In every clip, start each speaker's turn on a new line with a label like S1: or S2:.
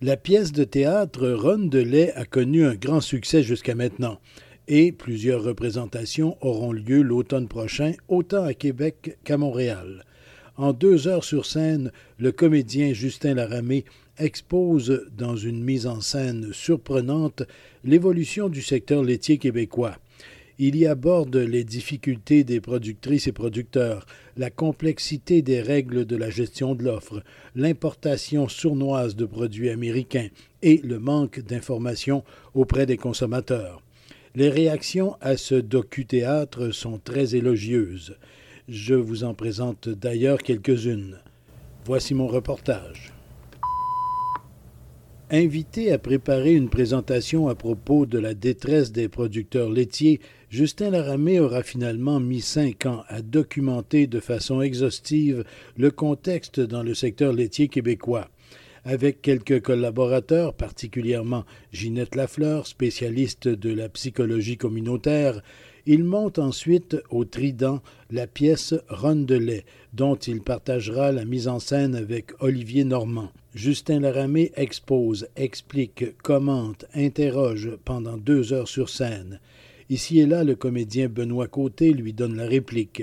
S1: La pièce de théâtre Ronde a connu un grand succès jusqu'à maintenant et plusieurs représentations auront lieu l'automne prochain, autant à Québec qu'à Montréal. En deux heures sur scène, le comédien Justin Laramé expose dans une mise en scène surprenante l'évolution du secteur laitier québécois. Il y aborde les difficultés des productrices et producteurs, la complexité des règles de la gestion de l'offre, l'importation sournoise de produits américains et le manque d'informations auprès des consommateurs. Les réactions à ce docu-théâtre sont très élogieuses. Je vous en présente d'ailleurs quelques-unes. Voici mon reportage. Invité à préparer une présentation à propos de la détresse des producteurs laitiers, Justin Laramé aura finalement mis cinq ans à documenter de façon exhaustive le contexte dans le secteur laitier québécois. Avec quelques collaborateurs, particulièrement Ginette Lafleur, spécialiste de la psychologie communautaire, il monte ensuite au Trident la pièce Ronde de lait, dont il partagera la mise en scène avec Olivier Normand. Justin Laramé expose, explique, commente, interroge pendant deux heures sur scène. Ici et là, le comédien Benoît Côté lui donne la réplique.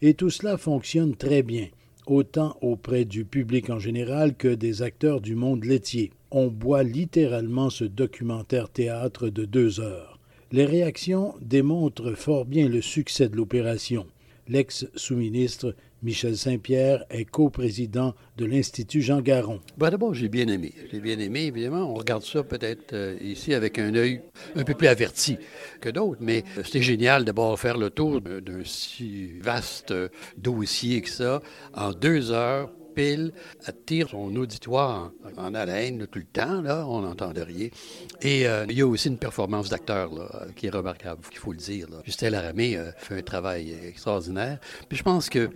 S1: Et tout cela fonctionne très bien, autant auprès du public en général que des acteurs du monde laitier. On boit littéralement ce documentaire théâtre de deux heures. Les réactions démontrent fort bien le succès de l'opération. L'ex-sous-ministre Michel Saint-Pierre est coprésident de l'Institut Jean Garon.
S2: Ben D'abord, j'ai bien aimé. J'ai bien aimé, évidemment. On regarde ça peut-être euh, ici avec un œil un peu plus averti que d'autres, mais euh, c'était génial d'abord faire le tour d'un si vaste euh, dossier que ça en deux heures pile, attire son auditoire en, haleine tout le temps, là, on n'entend rien. Et il y a aussi une performance d'acteur qui est remarquable, il faut le dire. Justin Laramé fait un travail extraordinaire. Puis je pense que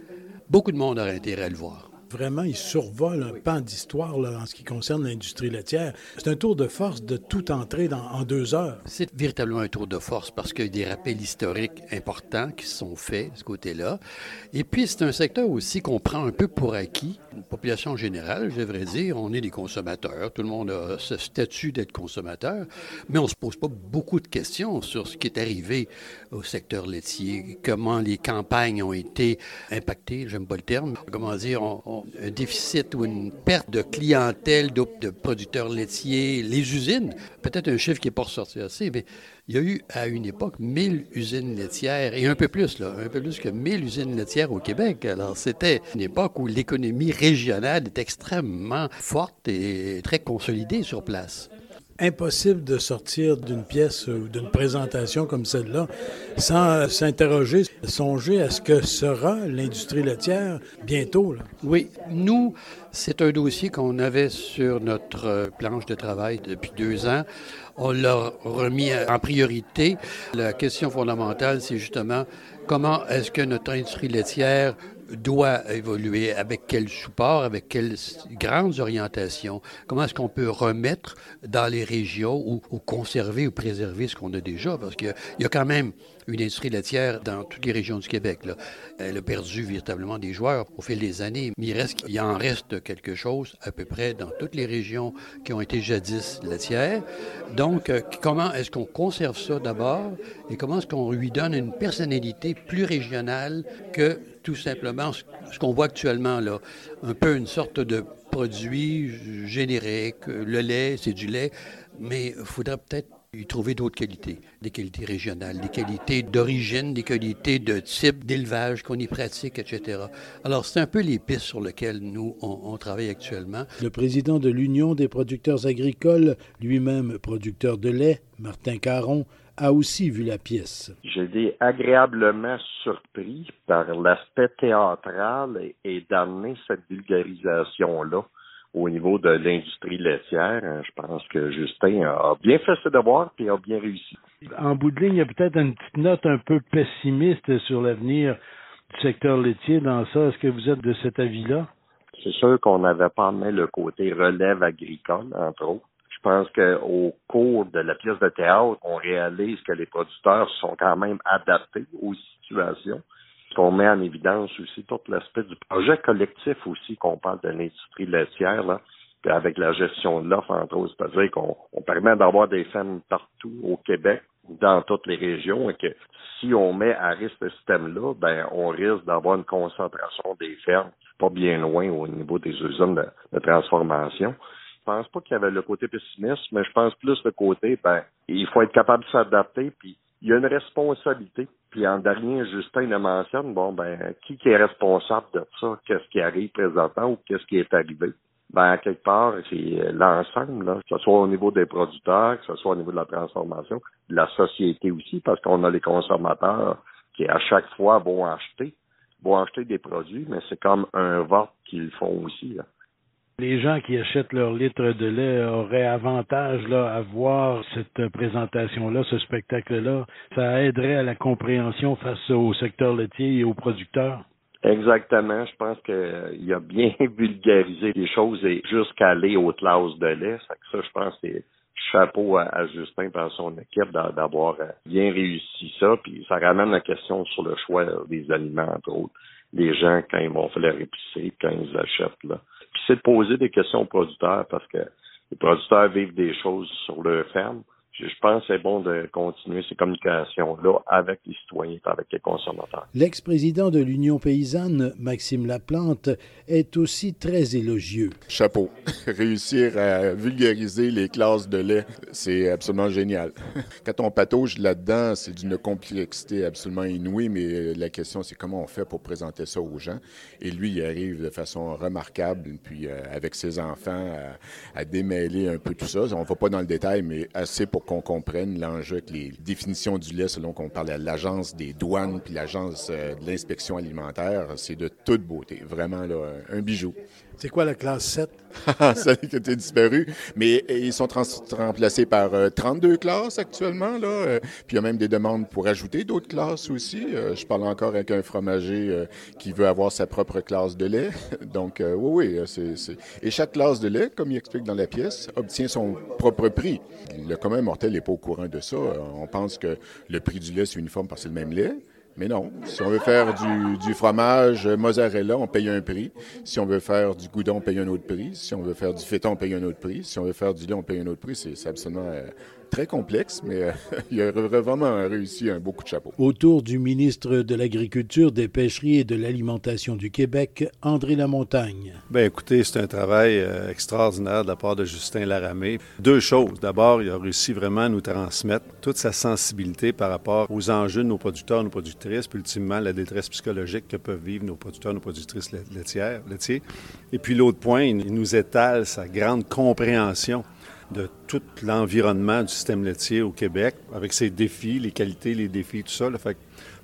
S2: beaucoup de monde aurait intérêt à le voir
S1: vraiment, il survole un pan d'histoire en ce qui concerne l'industrie laitière. C'est un tour de force de tout entrer dans, en deux heures.
S2: C'est véritablement un tour de force parce qu'il y a des rappels historiques importants qui sont faits de ce côté-là. Et puis, c'est un secteur aussi qu'on prend un peu pour acquis. Une population générale, je devrais dire, on est des consommateurs. Tout le monde a ce statut d'être consommateur, mais on ne se pose pas beaucoup de questions sur ce qui est arrivé au secteur laitier, comment les campagnes ont été impactées, j'aime pas le terme, comment dire, on, un déficit ou une perte de clientèle de, producteurs laitiers, les usines, peut-être un chiffre qui n'est pas ressorti assez, mais il y a eu à une époque 1000 usines laitières, et un peu plus, un peu plus que 1000 usines laitières au Québec. Alors c'était une époque où l'économie régionale est extrêmement forte et très consolidée sur place
S1: impossible de sortir d'une pièce ou d'une présentation comme celle-là sans s'interroger, songer à ce que sera l'industrie laitière bientôt.
S2: Oui, nous, c'est un dossier qu'on avait sur notre planche de travail depuis deux ans. On l'a remis en priorité. La question fondamentale, c'est justement comment est-ce que notre industrie laitière doit évoluer, avec quel support, avec quelles grandes orientations, comment est-ce qu'on peut remettre dans les régions ou, conserver ou préserver ce qu'on a déjà, parce qu'il y a quand même une industrie laitière dans toutes les régions du Québec. Elle a perdu véritablement des joueurs au fil des années, mais il, reste, en reste quelque chose à peu près dans toutes les régions qui ont été jadis laitières. Donc, euh, comment est-ce qu'on conserve ça d'abord et comment est-ce qu'on lui donne une personnalité plus régionale que tout simplement ce qu'on voit actuellement là, un peu une sorte de produit générique. Le lait, c'est du lait, mais il faudrait peut-être y trouver d'autres qualités, des qualités régionales, des qualités d'origine, des qualités de type d'élevage qu'on y pratique, etc. Alors, c'est un peu les pistes sur lesquelles nous, on, on travaille actuellement.
S1: Le président de l'Union des producteurs agricoles, lui-même producteur de lait, Martin Caron, a aussi vu la pièce.
S3: J'ai été agréablement surpris par l'aspect théâtral et, d'amener cette vulgarisation-là au niveau de l'industrie laitière. Hein, je pense que Justin a bien fait ses devoirs et a bien réussi.
S1: En bout de ligne, il y a peut-être une petite note un peu pessimiste sur l'avenir du secteur laitier dans ça. Est-ce que vous êtes de cet avis-là?
S3: C'est sûr qu'on n'avait pas mis le côté relève agricole, entre autres. Je pense qu'au cours de la pièce de théâtre, on réalise que les producteurs sont quand même adaptés aux situations qu'on met en évidence aussi tout l'aspect du projet collectif aussi qu'on parle de l'industrie laitière, là, avec la gestion de l'offre, entre autres. C'est-à-dire qu'on permet d'avoir des femmes partout au Québec, dans toutes les régions, et que si on met à risque ce système-là, ben on risque d'avoir une concentration des fermes pas bien loin au niveau des usines de, de transformation. Je pense pas qu'il y avait le côté pessimiste, mais je pense plus le côté, ben, il faut être capable de s'adapter, puis il y a une responsabilité. Puis en dernier, Justin le mentionne, bon, ben, qui, est responsable de ça? Qu'est-ce qui arrive présentement ou qu'est-ce qui est arrivé? Ben, quelque part, c'est l'ensemble, que ce soit au niveau des producteurs, que ce soit au niveau de la transformation, de la société aussi, parce qu'on a les consommateurs qui, à chaque fois, vont acheter, vont acheter des produits, mais c'est comme un vote qu'ils font aussi, là
S1: les gens qui achètent leur litre de lait auraient avantage là, à voir cette présentation-là, ce spectacle-là. Ça aiderait à la compréhension face au secteur laitier et aux producteurs.
S3: Exactement. Je pense qu'il a bien vulgarisé les choses et jusqu'à aller aux classes de lait. Ça, je pense, c'est chapeau à, Justin par son équipe d'avoir bien réussi ça. Puis ça ramène la question sur le choix des aliments, entre autres. Les gens, quand ils vont faire leur épicerie, quand ils achètent, là c'est de poser des questions aux producteurs parce que les producteurs vivent des choses sur leur ferme je pense que c'est bon de continuer ces communications-là avec les citoyens avec les consommateurs.
S1: L'ex-président de l'Union paysanne, Maxime Laplante, est aussi très élogieux.
S4: Chapeau. Réussir à vulgariser les classes de lait, c'est absolument génial. Quand on patauge là-dedans, c'est d'une complexité absolument inouïe, mais la question, c'est comment on fait pour présenter ça aux gens? Et lui, il arrive de façon remarquable, puis euh, avec ses enfants, à, à démêler un peu tout ça. On ne va pas dans le détail, mais assez pour qu'on comprenne l'enjeu avec les définitions du lait selon qu'on parle à l'agence des douanes puis l'agence euh, de l'inspection alimentaire. C'est de toute beauté. Vraiment, là, un bijou.
S1: C'est quoi la classe 7?
S4: Celle qui a disparu. Mais ils sont remplacés par 32 euh, classes actuellement. Là. Euh, puis il y a même des demandes pour ajouter d'autres classes aussi. je parle encore avec un fromager qui veut avoir sa propre classe de lait. Donc, oui, oui. c'est Et chaque classe de lait, comme il explique dans la pièce, obtient son propre prix. Le commun mortel n'est pas au courant de ça. On pense que le prix du lait, c'est uniforme parce que c'est le même lait. Mais non, si on veut faire du, du, fromage mozzarella, on paye un prix. Si on veut faire du goudon, on paye un autre prix. Si on veut faire du faiton, on paye un autre prix. Si on veut faire du lait, on paye un autre prix. C'est absolument euh, très complexe, mais euh, il a vraiment réussi un beaucoup de chapeau.
S1: Autour du ministre de l'Agriculture, des Pêcheries et de l'Alimentation du Québec, André Lamontagne.
S5: Bien, écoutez, c'est un travail euh, extraordinaire de la part de Justin Laramé. Deux choses. D'abord, il a réussi vraiment à nous transmettre toute sa sensibilité par rapport aux enjeux de nos producteurs, nos productrices, puis ultimement la détresse psychologique que peuvent vivre nos producteurs, nos productrices laitières, laitiers. Et puis l'autre point, il nous étale sa grande compréhension de tout l'environnement du système laitier au Québec, avec ses défis, les qualités, les défis, tout ça. Fait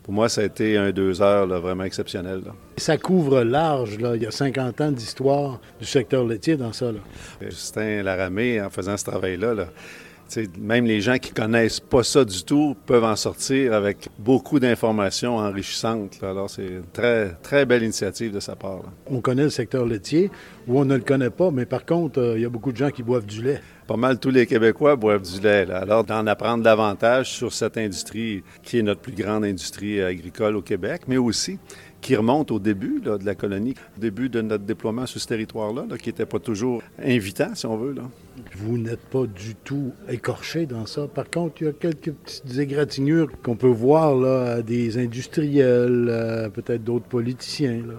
S5: pour moi, ça a été un deux heures vraiment exceptionnel.
S1: Ça couvre large. Là. Il y a 50 ans d'histoire du secteur laitier dans ça. Là.
S5: Justin Laramé, en faisant ce travail-là, là, même les gens qui connaissent pas ça du tout peuvent en sortir avec beaucoup d'informations enrichissantes. Alors, c'est une très, très belle initiative de sa part.
S1: On connaît le secteur laitier ou on ne le connaît pas, mais par contre, euh, il y a beaucoup de gens qui boivent du lait.
S5: Pas mal tous les Québécois boivent du lait. Alors, d'en apprendre davantage sur cette industrie qui est notre plus grande industrie agricole au Québec, mais aussi qui remonte au début de la colonie, au début de notre déploiement sur ce territoire-là, qui n'était pas toujours invitant, si on veut. Là.
S1: Vous n'êtes pas du tout écorché dans ça. Par contre, il y a quelques petites égratignures qu'on peut voir là, des industriels, peut-être d'autres politiciens. Là.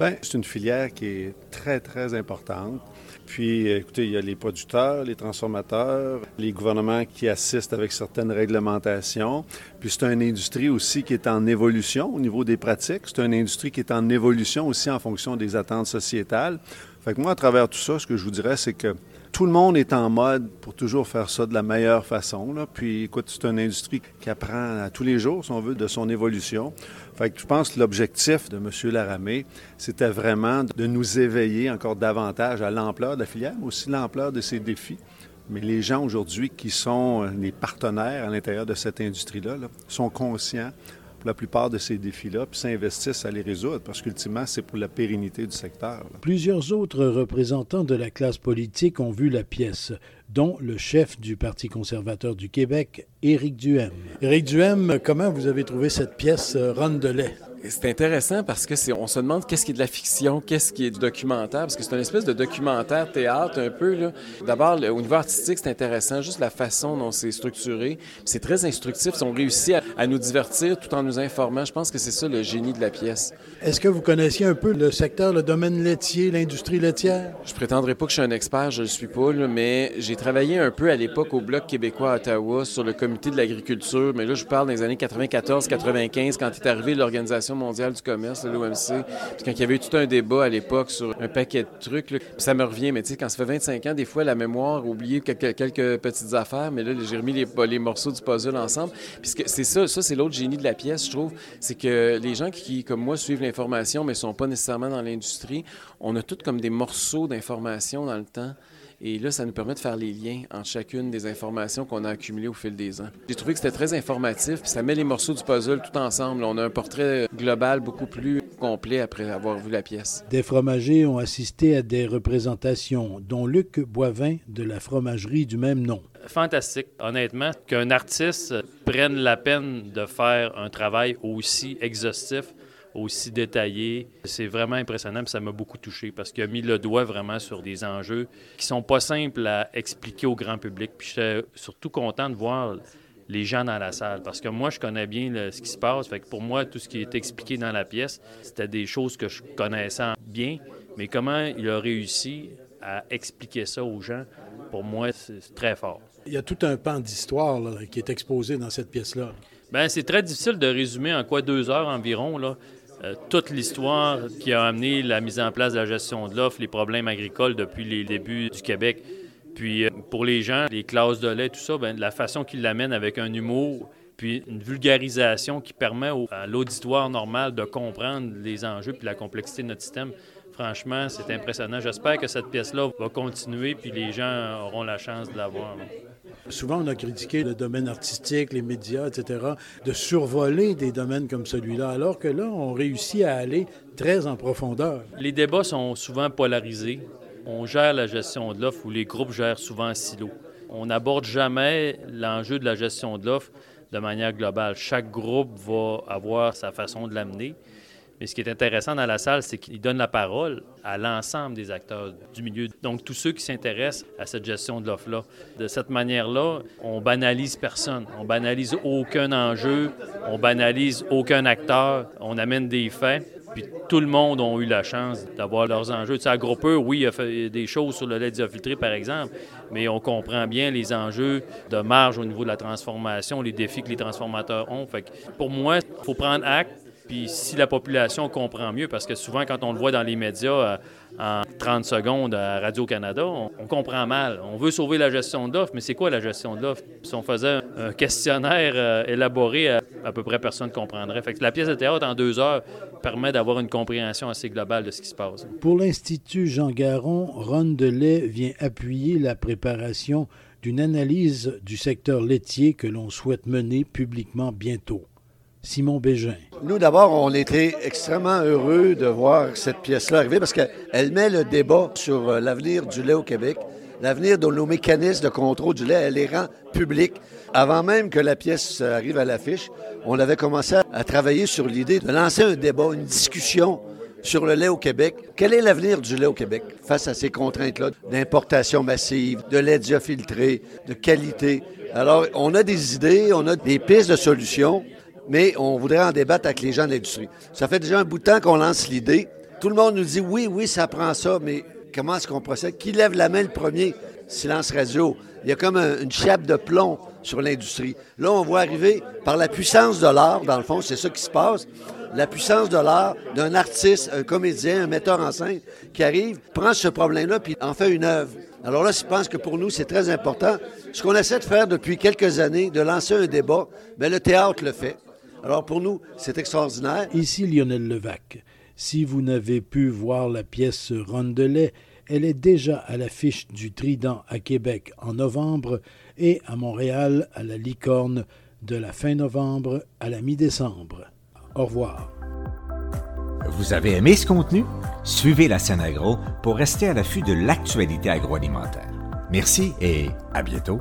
S5: Bien, c'est une filière qui est très, très importante. Puis, écoutez, il y a les producteurs, les transformateurs, les gouvernements qui assistent avec certaines réglementations. Puis, c'est une industrie aussi qui est en évolution au niveau des pratiques. C'est une industrie qui est en évolution aussi en fonction des attentes sociétales. Fait que moi, à travers tout ça, ce que je vous dirais, c'est que tout le monde est en mode pour toujours faire ça de la meilleure façon. Puis, écoute, c'est une industrie qui apprend à tous les jours, si on veut, de son évolution. Fait que je pense que l'objectif de M. Laramé, c'était vraiment de nous éveiller encore davantage à l'ampleur de la filière, mais aussi l'ampleur de ses défis. Mais les gens aujourd'hui qui sont euh, les partenaires à l'intérieur de cette industrie-là sont conscients la plupart de ces défis-là, puis s'investissent à les résoudre, parce qu'ultimement, c'est pour la pérennité du secteur.
S1: Plusieurs autres représentants de la classe politique ont vu la pièce, dont le chef du Parti conservateur du Québec, Éric Duhem. Éric Duhem, comment vous avez trouvé cette pièce euh?
S6: C'est intéressant parce que c'est, on se demande qu'est-ce qui est de la fiction, qu'est-ce qui est du documentaire, parce que c'est une espèce de documentaire théâtre un peu. Là. D'abord, au niveau artistique, c'est intéressant, juste la façon dont c'est structuré. C'est très instructif. Ils ont réussi à, à, nous divertir tout en nous informant. Je pense que c'est ça le génie de la pièce.
S1: Est-ce que vous connaissiez un peu le secteur, le domaine laitier, l'industrie laitière?
S6: Je prétendrai pas que je suis un expert, je le suis pas, là, mais j'ai travaillé un peu à l'époque au Bloc québécois à Ottawa sur le comité de l'agriculture. Mais là, je parle des années 94-95, quand est arrivée l'organisation mondiale du commerce, l'OMC. Puis quand il y avait eu tout un débat à l'époque sur un paquet de trucs, là, ça me revient. Mais tu sais, quand ça fait 25 ans, des fois, la mémoire oublie quelques, petites affaires, mais là, j'ai remis les, les, morceaux du puzzle ensemble. Puis c'est ça, ça c'est l'autre génie de la pièce, je trouve. C'est que les gens qui, comme moi, suivent l'information, mais ne sont pas nécessairement dans l'industrie, on a toutes comme des morceaux d'information dans le temps. Et là, ça nous permet de faire les liens entre chacune des informations qu'on a accumulées au fil des ans. J'ai trouvé que c'était très informatif, puis ça met les morceaux du puzzle tout ensemble. On a un portrait global beaucoup plus complet après avoir vu la pièce.
S1: Des fromagers ont assisté à des représentations, dont Luc Boivin de la fromagerie du même nom.
S7: Fantastique, honnêtement, qu'un artiste prenne la peine de faire un travail aussi exhaustif aussi détaillé. C'est vraiment impressionnant, ça m'a beaucoup touché parce qu'il a mis le doigt vraiment sur des enjeux qui sont pas simples à expliquer au grand public. Puis j'étais surtout content de voir les gens dans la salle parce que moi, je connais bien ce qui se passe. Fait que pour moi, tout ce qui est expliqué dans la pièce, c'était des choses que je connaissais bien. Mais comment il a réussi à expliquer ça aux gens, pour moi, c'est très fort.
S1: Il y a tout un pan d'histoire qui est exposé dans cette pièce-là.
S7: Bien, c'est très difficile de résumer en quoi deux heures environ. Là. Euh, toute l'histoire qui a amené la mise en place de la gestion de l'offre, les problèmes agricoles depuis les débuts du Québec. Puis euh, pour les gens, les classes de lait, tout ça, bien, la façon qu'ils l'amènent avec un humour, puis une vulgarisation qui permet à l'auditoire normal de comprendre les enjeux puis la complexité de notre système. Franchement, c'est impressionnant. J'espère que cette pièce-là va continuer puis les gens auront la chance de la voir.
S1: Souvent, on a critiqué le domaine artistique, les médias, etc., de survoler des domaines comme celui-là, alors que là, on réussit à aller très en profondeur.
S7: Les débats sont souvent polarisés. On gère la gestion de l'offre ou les groupes gèrent souvent en silo. On n'aborde jamais l'enjeu de la gestion de l'offre de manière globale. Chaque groupe va avoir sa façon de l'amener. Mais ce qui est intéressant dans la salle, c'est qu'il donne la parole à l'ensemble des acteurs du milieu. Donc, tous ceux qui s'intéressent à cette gestion de l'offre-là. De cette manière-là, on banalise personne. On banalise aucun enjeu. On banalise aucun acteur. On amène des faits. Puis tout le monde a eu la chance d'avoir leurs enjeux. Tu sais, à oui, il a fait des choses sur le lait diafiltré, par exemple, mais on comprend bien les enjeux de marge au niveau de la transformation, les défis que les transformateurs ont. Fait que pour moi, il faut prendre acte puis si la population comprend mieux, parce que souvent quand on le voit dans les médias euh, en 30 secondes à Radio-Canada, on, comprend mal. On veut sauver la gestion d'offres, mais c'est quoi la gestion d'offres? Si on faisait un questionnaire euh, élaboré, à, à, peu près personne ne comprendrait. La pièce de théâtre en deux heures permet d'avoir une compréhension assez globale de ce qui se passe.
S1: Pour l'Institut Jean Garon, Ron Delay vient appuyer la préparation d'une analyse du secteur laitier que l'on souhaite mener publiquement bientôt. Simon Bégin.
S8: Nous, d'abord, on était extrêmement heureux de voir cette pièce-là arriver parce qu'elle met le débat sur euh, l'avenir du lait au Québec, l'avenir de nos mécanismes de contrôle du lait. Elle les rend publics. Avant même que la pièce arrive à l'affiche, on avait commencé à travailler sur l'idée de lancer un débat, une discussion sur le lait au Québec. Quel est l'avenir du lait au Québec face à ces contraintes-là d'importation massive, de lait diafiltré, de qualité? Alors, on a des idées, on a des pistes de solutions mais on voudrait en débattre avec les gens de l'industrie. Ça fait déjà un bout de temps qu'on lance l'idée. Tout le monde nous dit oui, oui, ça prend ça, mais comment est-ce qu'on procède? Qui lève la main le premier? Silence radio. Il y a comme une chape de plomb sur l'industrie. Là, on voit arriver par la puissance de l'art, dans le fond, c'est ça qui se passe. La puissance de l'art d'un artiste, un comédien, un metteur en scène qui arrive, prend ce problème-là puis en fait une œuvre. Alors là, je pense que pour nous, c'est très important. Ce qu'on essaie de faire depuis quelques années, de lancer un débat, mais le théâtre le fait. Alors pour nous, c'est extraordinaire.
S1: Ici Lionel Levac. Si vous n'avez pu voir la pièce Rondelet, elle est déjà à l'affiche du Trident à Québec en novembre et à Montréal à la Licorne de la fin novembre à la mi-décembre. Au revoir.
S9: Vous avez aimé ce contenu? Suivez la scène agro pour rester à l'affût de l'actualité agroalimentaire. Merci et à bientôt.